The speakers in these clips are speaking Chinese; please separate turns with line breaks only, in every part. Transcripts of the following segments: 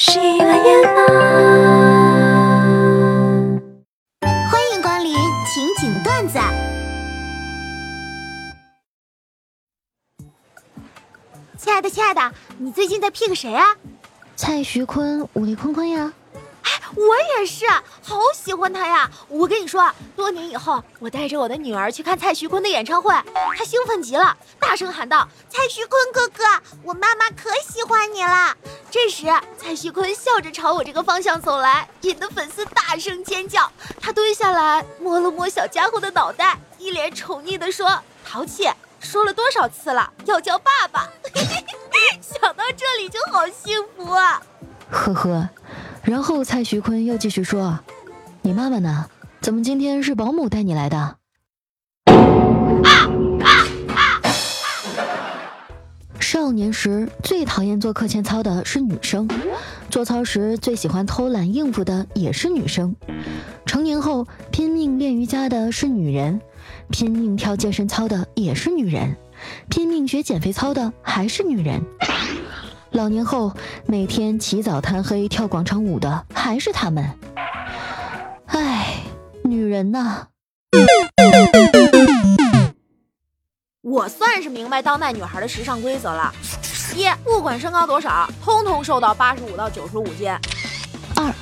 喜马拉
欢迎光临情景段子。亲爱的，亲爱的，你最近在 pick 谁啊？
蔡徐坤、武力坤坤呀。
我也是，好喜欢他呀！我跟你说，多年以后，我带着我的女儿去看蔡徐坤的演唱会，她兴奋极了，大声喊道：“蔡徐坤哥哥，我妈妈可喜欢你了！”这时，蔡徐坤笑着朝我这个方向走来，引得粉丝大声尖叫。他蹲下来摸了摸小家伙的脑袋，一脸宠溺地说：“淘气，说了多少次了，要叫爸爸。” 想到这里就好幸福啊！
呵呵。然后蔡徐坤又继续说：“你妈妈呢？怎么今天是保姆带你来的？”少年时最讨厌做课前操的是女生，做操时最喜欢偷懒应付的也是女生。成年后拼命练瑜伽的是女人，拼命跳健身操的也是女人，拼命学减肥操的还是女人。老年后每天起早贪黑跳广场舞的还是他们。唉，女人呐。
我算是明白当代女孩的时尚规则了：一，不管身高多少，通通瘦到八十五到九十五斤；
二，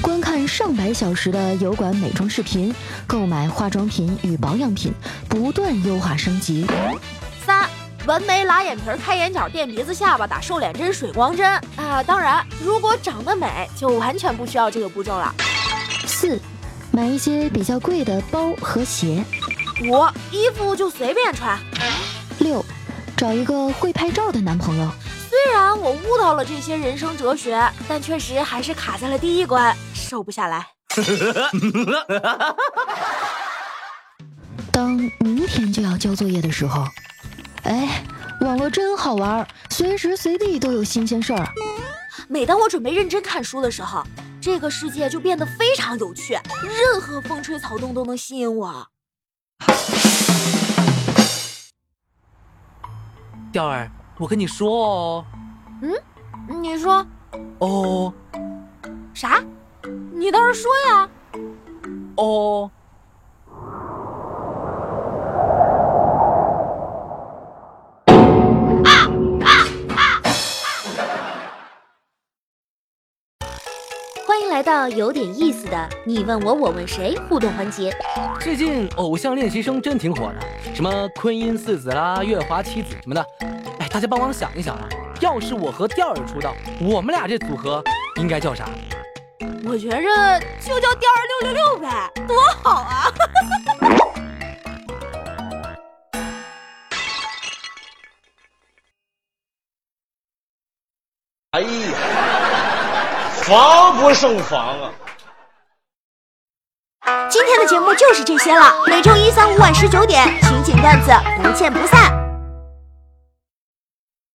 观看上百小时的油管美妆视频，购买化妆品与保养品，不断优化升级；
三。纹眉、拉眼皮、开眼角、垫鼻子、下巴、打瘦脸针、水光针啊！当然，如果长得美，就完全不需要这个步骤了。
四，买一些比较贵的包和鞋。
五，衣服就随便穿。
六，找一个会拍照的男朋友。
虽然我悟到了这些人生哲学，但确实还是卡在了第一关，瘦不下来。
当明天就要交作业的时候。哎，网络真好玩，随时随地都有新鲜事儿。
每当我准备认真看书的时候，这个世界就变得非常有趣，任何风吹草动都能吸引我。
调儿，我跟你说哦。
嗯，你说。
哦。
啥？你倒是说呀。
哦。
来到有点意思的你问我我问谁互动环节。
最近偶像练习生真挺火的，什么昆音四子啦、月华七子什么的。哎，大家帮忙想一想啊，要是我和调儿出道，我们俩这组合应该叫啥？
我觉着就叫调儿六六六呗，多好啊！
哎呀！防不胜防啊！
今天的节目就是这些了，每周一、三、五晚十九点，情景段子不见不散。